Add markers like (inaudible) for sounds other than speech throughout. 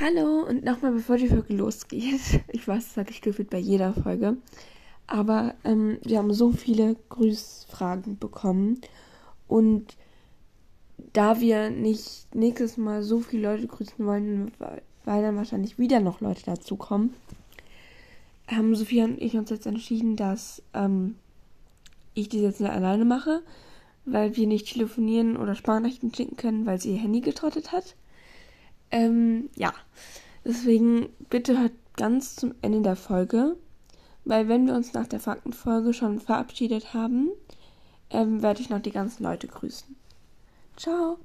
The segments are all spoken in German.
Hallo und nochmal bevor die Folge losgeht. (laughs) Ich weiß, das hatte ich gefühlt bei jeder Folge. Aber ähm, wir haben so viele Grüßfragen bekommen. Und da wir nicht nächstes Mal so viele Leute grüßen wollen, weil dann wahrscheinlich wieder noch Leute dazukommen, haben Sophia und ich uns jetzt entschieden, dass ähm, ich die jetzt alleine mache, weil wir nicht telefonieren oder Sparnachrichten schicken können, weil sie ihr Handy getrottet hat. Ähm, ja, deswegen bitte hört ganz zum Ende der Folge, weil wenn wir uns nach der Faktenfolge schon verabschiedet haben, ähm, werde ich noch die ganzen Leute grüßen. Ciao!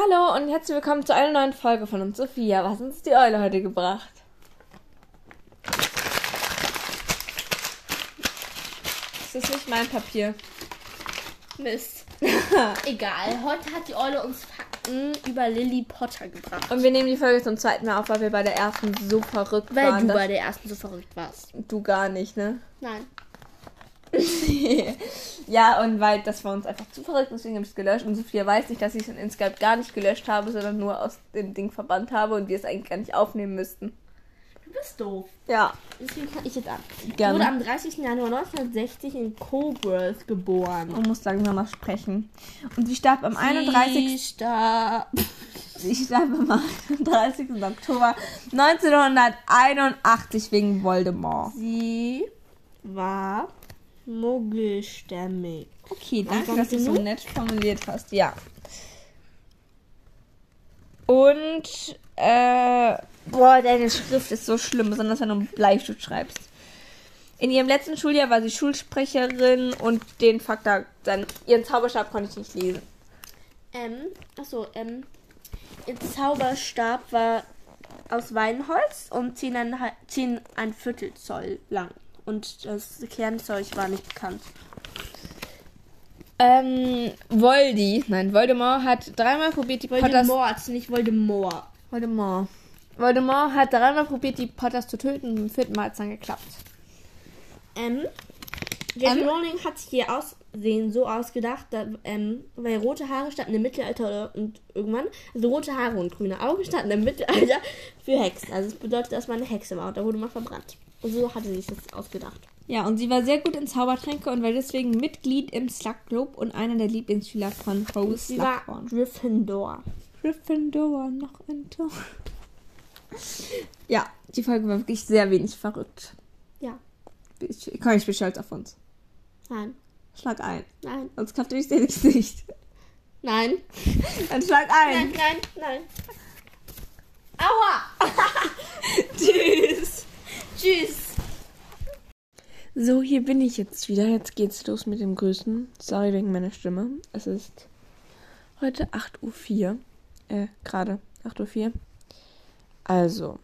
Hallo und herzlich willkommen zu einer neuen Folge von uns. Sophia, was hat uns die Eule heute gebracht? Das ist nicht mein Papier. Mist. (laughs) Egal, heute hat die Eule uns Fakten über Lily Potter gebracht. Und wir nehmen die Folge zum zweiten Mal auf, weil wir bei der ersten so verrückt Weil waren. du dass- bei der ersten so verrückt warst. du gar nicht, ne? Nein. (laughs) ja, und weil das war uns einfach zu verrückt, deswegen habe ich es gelöscht. Und Sophia weiß nicht, dass ich es in Skype gar nicht gelöscht habe, sondern nur aus dem Ding verbannt habe und wir es eigentlich gar nicht aufnehmen müssten. Du bist doof. Ja, Deswegen fange ich jetzt an. Gerne. wurde am 30. Januar 1960 in Coburg geboren. man muss langsam mal sprechen. Und sie starb am Sie 31. starb. Sie starb am 31. Oktober 1981 wegen Voldemort. Sie war muggelstämmig. Okay, danke, dass du so nett formuliert hast. Ja. Und, äh, boah, deine Schrift ist so schlimm, besonders wenn du mit Bleistift schreibst. In ihrem letzten Schuljahr war sie Schulsprecherin und den Fakt da, dann, ihren Zauberstab konnte ich nicht lesen. Ähm, achso, ähm, ihr Zauberstab war aus Weinholz und 10 ein, ein Viertel Zoll lang. Und das Kernzeug war nicht bekannt. Ähm, Voldi, nein, Voldemort hat dreimal probiert, die Potters... Voldemort, nicht Voldemort. Voldemort. Voldemort hat dreimal probiert, die Potters zu töten und beim vierten Mal hat es dann geklappt. Ähm, J.K. Ähm? Rowling hat sich ihr Aussehen so ausgedacht, da, ähm, weil rote Haare standen im Mittelalter und irgendwann, also rote Haare und grüne Augen standen im Mittelalter für Hexen. Also es bedeutet, dass man eine Hexe war und da wurde man verbrannt. Und so hatte sie sich das ausgedacht. Ja, und sie war sehr gut in Zaubertränke und war deswegen Mitglied im Slug Club und einer der Lieblingsschüler von Rose Sie war Slughorn. Gryffindor. Gryffindor noch ein Tor. Ja, die Folge war wirklich sehr wenig verrückt. Ja. Ich, komm, ich bin stolz auf uns. Nein. Schlag ein. Nein. Sonst klappt durch den Gesicht. Nein. Dann schlag ein. Nein, nein, nein. Aua! (laughs) Tschüss. Tschüss. So, hier bin ich jetzt wieder. Jetzt geht's los mit dem Grüßen. Sorry wegen meiner Stimme. Es ist heute 8.04 Uhr. Äh, gerade 8.04 Uhr. Also,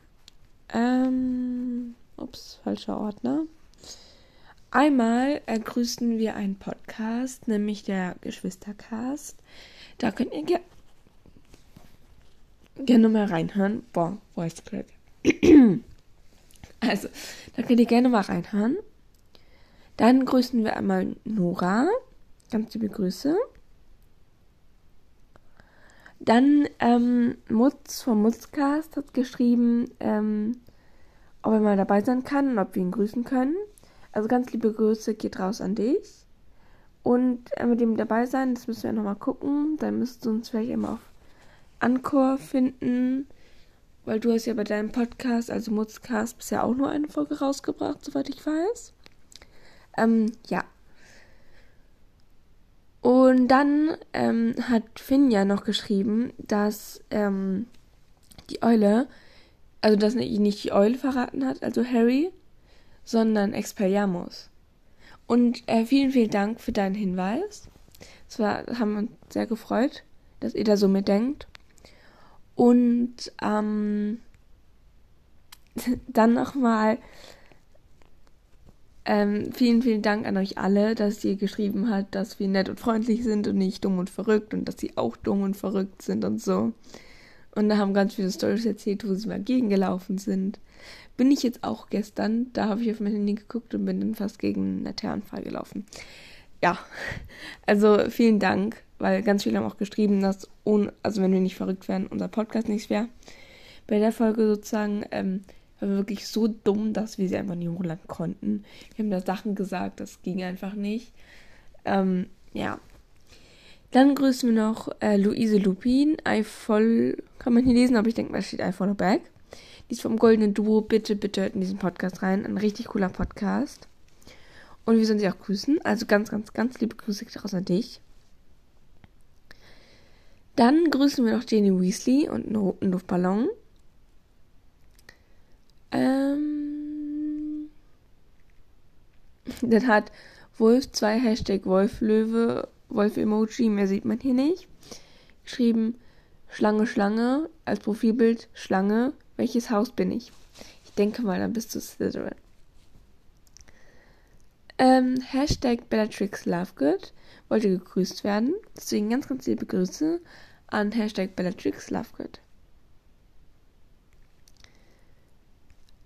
ähm, ups, falscher Ordner. Einmal äh, grüßen wir einen Podcast, nämlich der Geschwistercast. Da könnt ihr ge gerne mal reinhören. Boah, Voice Crack. (clears throat) also, da könnt ihr gerne mal reinhören. Dann grüßen wir einmal Nora. Ganz liebe Grüße. Dann ähm, Mutz vom Mutzcast hat geschrieben, ähm, ob er mal dabei sein kann und ob wir ihn grüßen können. Also ganz liebe Grüße geht raus an dich. Und äh, mit dem dabei sein, das müssen wir nochmal gucken. Dann müsst ihr uns vielleicht immer auf Anchor finden. Weil du hast ja bei deinem Podcast, also Mutzcast, bisher auch nur eine Folge rausgebracht, soweit ich weiß. Ähm, ja. Und dann ähm, hat Finn ja noch geschrieben, dass ähm, die Eule, also dass nicht die Eule verraten hat, also Harry, sondern Expelliarmus. Und äh, vielen, vielen Dank für deinen Hinweis. Es war, haben uns sehr gefreut, dass ihr da so mitdenkt. Und ähm, (laughs) dann nochmal Ähm, vielen, vielen Dank an euch alle, dass ihr geschrieben habt, dass wir nett und freundlich sind und nicht dumm und verrückt und dass sie auch dumm und verrückt sind und so. Und da haben ganz viele Stories erzählt, wo sie mal gegengelaufen sind. Bin ich jetzt auch gestern, da habe ich auf mein Handy geguckt und bin dann fast gegen einen Laternenfall gelaufen. Ja, (laughs) also vielen Dank, weil ganz viele haben auch geschrieben, dass, ohne, also wenn wir nicht verrückt wären, unser Podcast nichts wäre. Bei der Folge sozusagen, ähm, war wirklich so dumm, dass wir sie einfach nicht hochladen konnten. Wir haben da Sachen gesagt, das ging einfach nicht. Ähm, ja. Dann grüßen wir noch äh, Luise Lupin. I voll, kann man hier lesen, aber ich denke mal, steht I follow back. Die ist vom Goldenen Duo. Bitte, bitte hört in diesen Podcast rein. Ein richtig cooler Podcast. Und wir sollen sie auch grüßen. Also ganz, ganz, ganz liebe Grüße daraus an dich. Dann grüßen wir noch Jenny Weasley und einen roten Luftballon. Ähm, (laughs) dann hat Wolf 2 Hashtag Wolflöwe, Wolf-Emoji, mehr sieht man hier nicht. Geschrieben Schlange, Schlange, als Profilbild Schlange. Welches Haus bin ich? Ich denke mal, dann bist du Slytherin. Ähm, Hashtag Bellatrix Lovegood wollte gegrüßt werden. Deswegen ganz, ganz liebe Grüße an Hashtag Bellatrix Lovegood.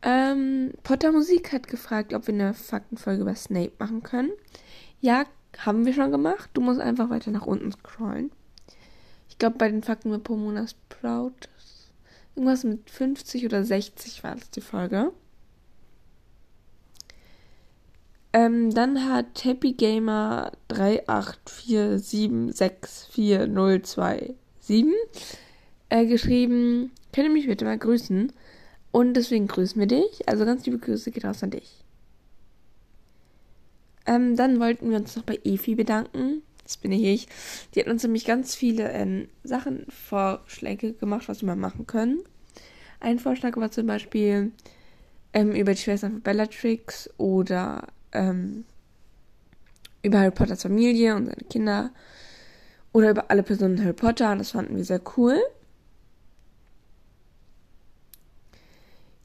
Ähm, Potter Musik hat gefragt, ob wir eine Faktenfolge über Snape machen können. Ja, haben wir schon gemacht. Du musst einfach weiter nach unten scrollen. Ich glaube, bei den Fakten mit Pomona Sprout irgendwas mit 50 oder 60 war das die Folge. Ähm, dann hat Happy Gamer 384764027 äh, geschrieben, könnt ihr mich bitte mal grüßen? Und deswegen grüßen wir dich. Also ganz liebe Grüße geht raus an dich. Ähm, dann wollten wir uns noch bei Efi bedanken. Das bin ich. Die hat uns nämlich ganz viele ähm, Sachen, Vorschläge gemacht, was wir mal machen können. Ein Vorschlag war zum Beispiel ähm, über die Schwestern von Bellatrix oder ähm, über Harry Potters Familie und seine Kinder oder über alle Personen Harry Potter. Und das fanden wir sehr cool.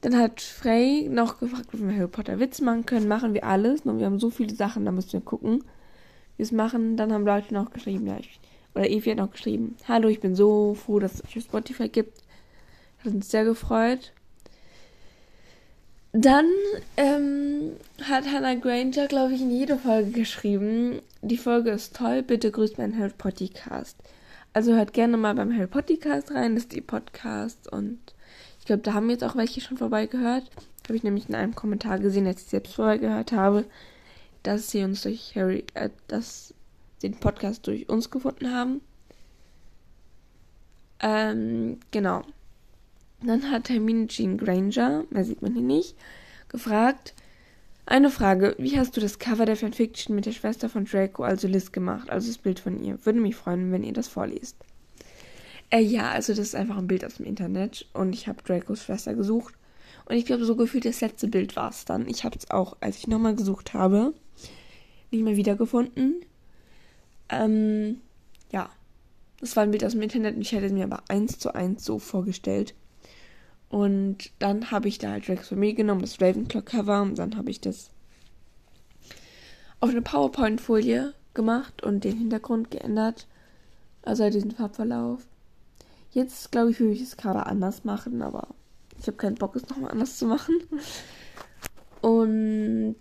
Dann hat Frey noch gefragt, ob wir Harry Potter Witz machen können. Machen wir alles. Nur wir haben so viele Sachen, da müssen wir gucken, wie wir es machen. Dann haben Leute noch geschrieben, ja, ich, oder Evi hat noch geschrieben, hallo, ich bin so froh, dass es euch Spotify gibt. Hat uns sehr gefreut. Dann ähm, hat Hannah Granger, glaube ich, in jede Folge geschrieben, die Folge ist toll, bitte grüßt meinen Harry Potter Cast. Also hört gerne mal beim Harry Potter Cast rein, das ist die Podcast und ich glaube, da haben jetzt auch welche schon vorbeigehört. Habe ich nämlich in einem Kommentar gesehen, als ich selbst vorbeigehört habe, dass sie uns durch Harry, äh, dass sie den Podcast durch uns gefunden haben. Ähm, genau. Dann hat Hermine Jean Granger, mehr sieht man hier nicht, gefragt, eine Frage, wie hast du das Cover der Fanfiction mit der Schwester von Draco, also Liz, gemacht, also das Bild von ihr? Würde mich freuen, wenn ihr das vorliest. Äh, ja, also das ist einfach ein Bild aus dem Internet und ich habe Dracos Schwester gesucht. Und ich glaube, so gefühlt das letzte Bild war es dann. Ich habe es auch, als ich nochmal gesucht habe, nicht mehr wiedergefunden. Ähm, ja. Das war ein Bild aus dem Internet und ich hätte es mir aber eins zu eins so vorgestellt. Und dann habe ich da halt Dracos Familie genommen, das Ravenclaw-Cover, und dann habe ich das auf eine PowerPoint-Folie gemacht und den Hintergrund geändert. Also halt diesen Farbverlauf. Jetzt, glaube ich, würde ich es gerade anders machen, aber ich habe keinen Bock, es nochmal anders zu machen. Und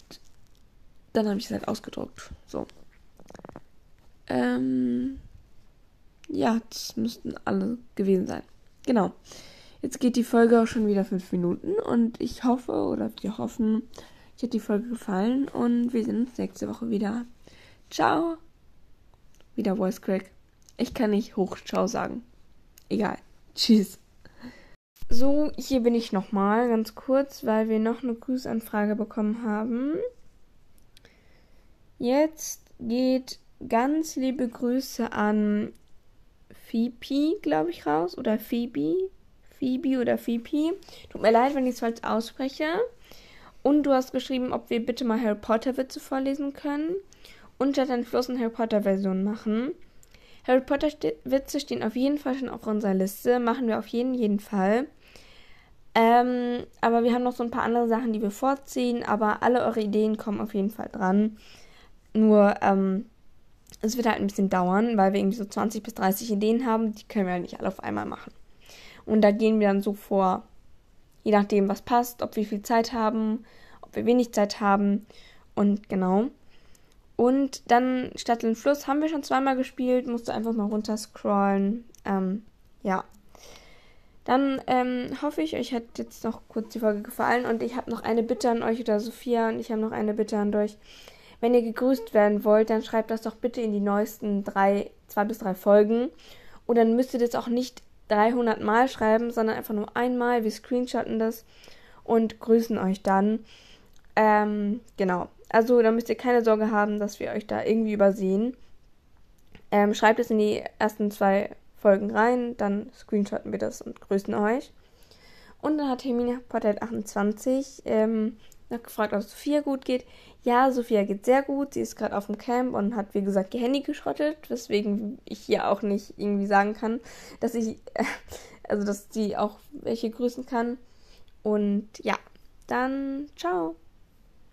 dann habe ich es halt ausgedruckt. So. Ähm, ja, das müssten alle gewesen sein. Genau. Jetzt geht die Folge auch schon wieder fünf Minuten und ich hoffe oder wir hoffen, euch hat die Folge gefallen und wir sehen uns nächste Woche wieder. Ciao. Wieder Voice Crack. Ich kann nicht hoch Ciao sagen. Egal. Tschüss. So, hier bin ich nochmal ganz kurz, weil wir noch eine Grüßanfrage bekommen haben. Jetzt geht ganz liebe Grüße an Phoebe, glaube ich, raus. Oder Phoebe. Phoebe oder Phoebe. Tut mir leid, wenn ich es falsch ausspreche. Und du hast geschrieben, ob wir bitte mal Harry Potter Witze vorlesen können. Und statt ein Fluss eine Harry Potter Version machen. Harry Potter Witze stehen auf jeden Fall schon auf unserer Liste. Machen wir auf jeden, jeden Fall. Ähm, aber wir haben noch so ein paar andere Sachen, die wir vorziehen. Aber alle eure Ideen kommen auf jeden Fall dran. Nur, ähm, es wird halt ein bisschen dauern, weil wir irgendwie so 20 bis 30 Ideen haben. Die können wir halt nicht alle auf einmal machen. Und da gehen wir dann so vor, je nachdem, was passt, ob wir viel Zeit haben, ob wir wenig Zeit haben. Und genau. Und dann Stadt und Fluss haben wir schon zweimal gespielt, musste einfach mal runterscrollen. Ähm, ja. Dann ähm, hoffe ich, euch hat jetzt noch kurz die Folge gefallen und ich habe noch eine Bitte an euch oder Sophia und ich habe noch eine Bitte an euch. Wenn ihr gegrüßt werden wollt, dann schreibt das doch bitte in die neuesten drei, zwei bis drei Folgen. Und dann müsst ihr das auch nicht 300 Mal schreiben, sondern einfach nur einmal. Wir screenshotten das und grüßen euch dann. Ähm, genau. Also da müsst ihr keine Sorge haben, dass wir euch da irgendwie übersehen. Ähm, schreibt es in die ersten zwei Folgen rein, dann screenshotten wir das und grüßen euch. Und dann hat Hermine Portrait 28 ähm, gefragt, ob Sophia gut geht. Ja, Sophia geht sehr gut. Sie ist gerade auf dem Camp und hat, wie gesagt, ihr Handy geschrottet, weswegen ich hier auch nicht irgendwie sagen kann, dass ich, äh, (laughs) also dass sie auch welche grüßen kann. Und ja, dann ciao.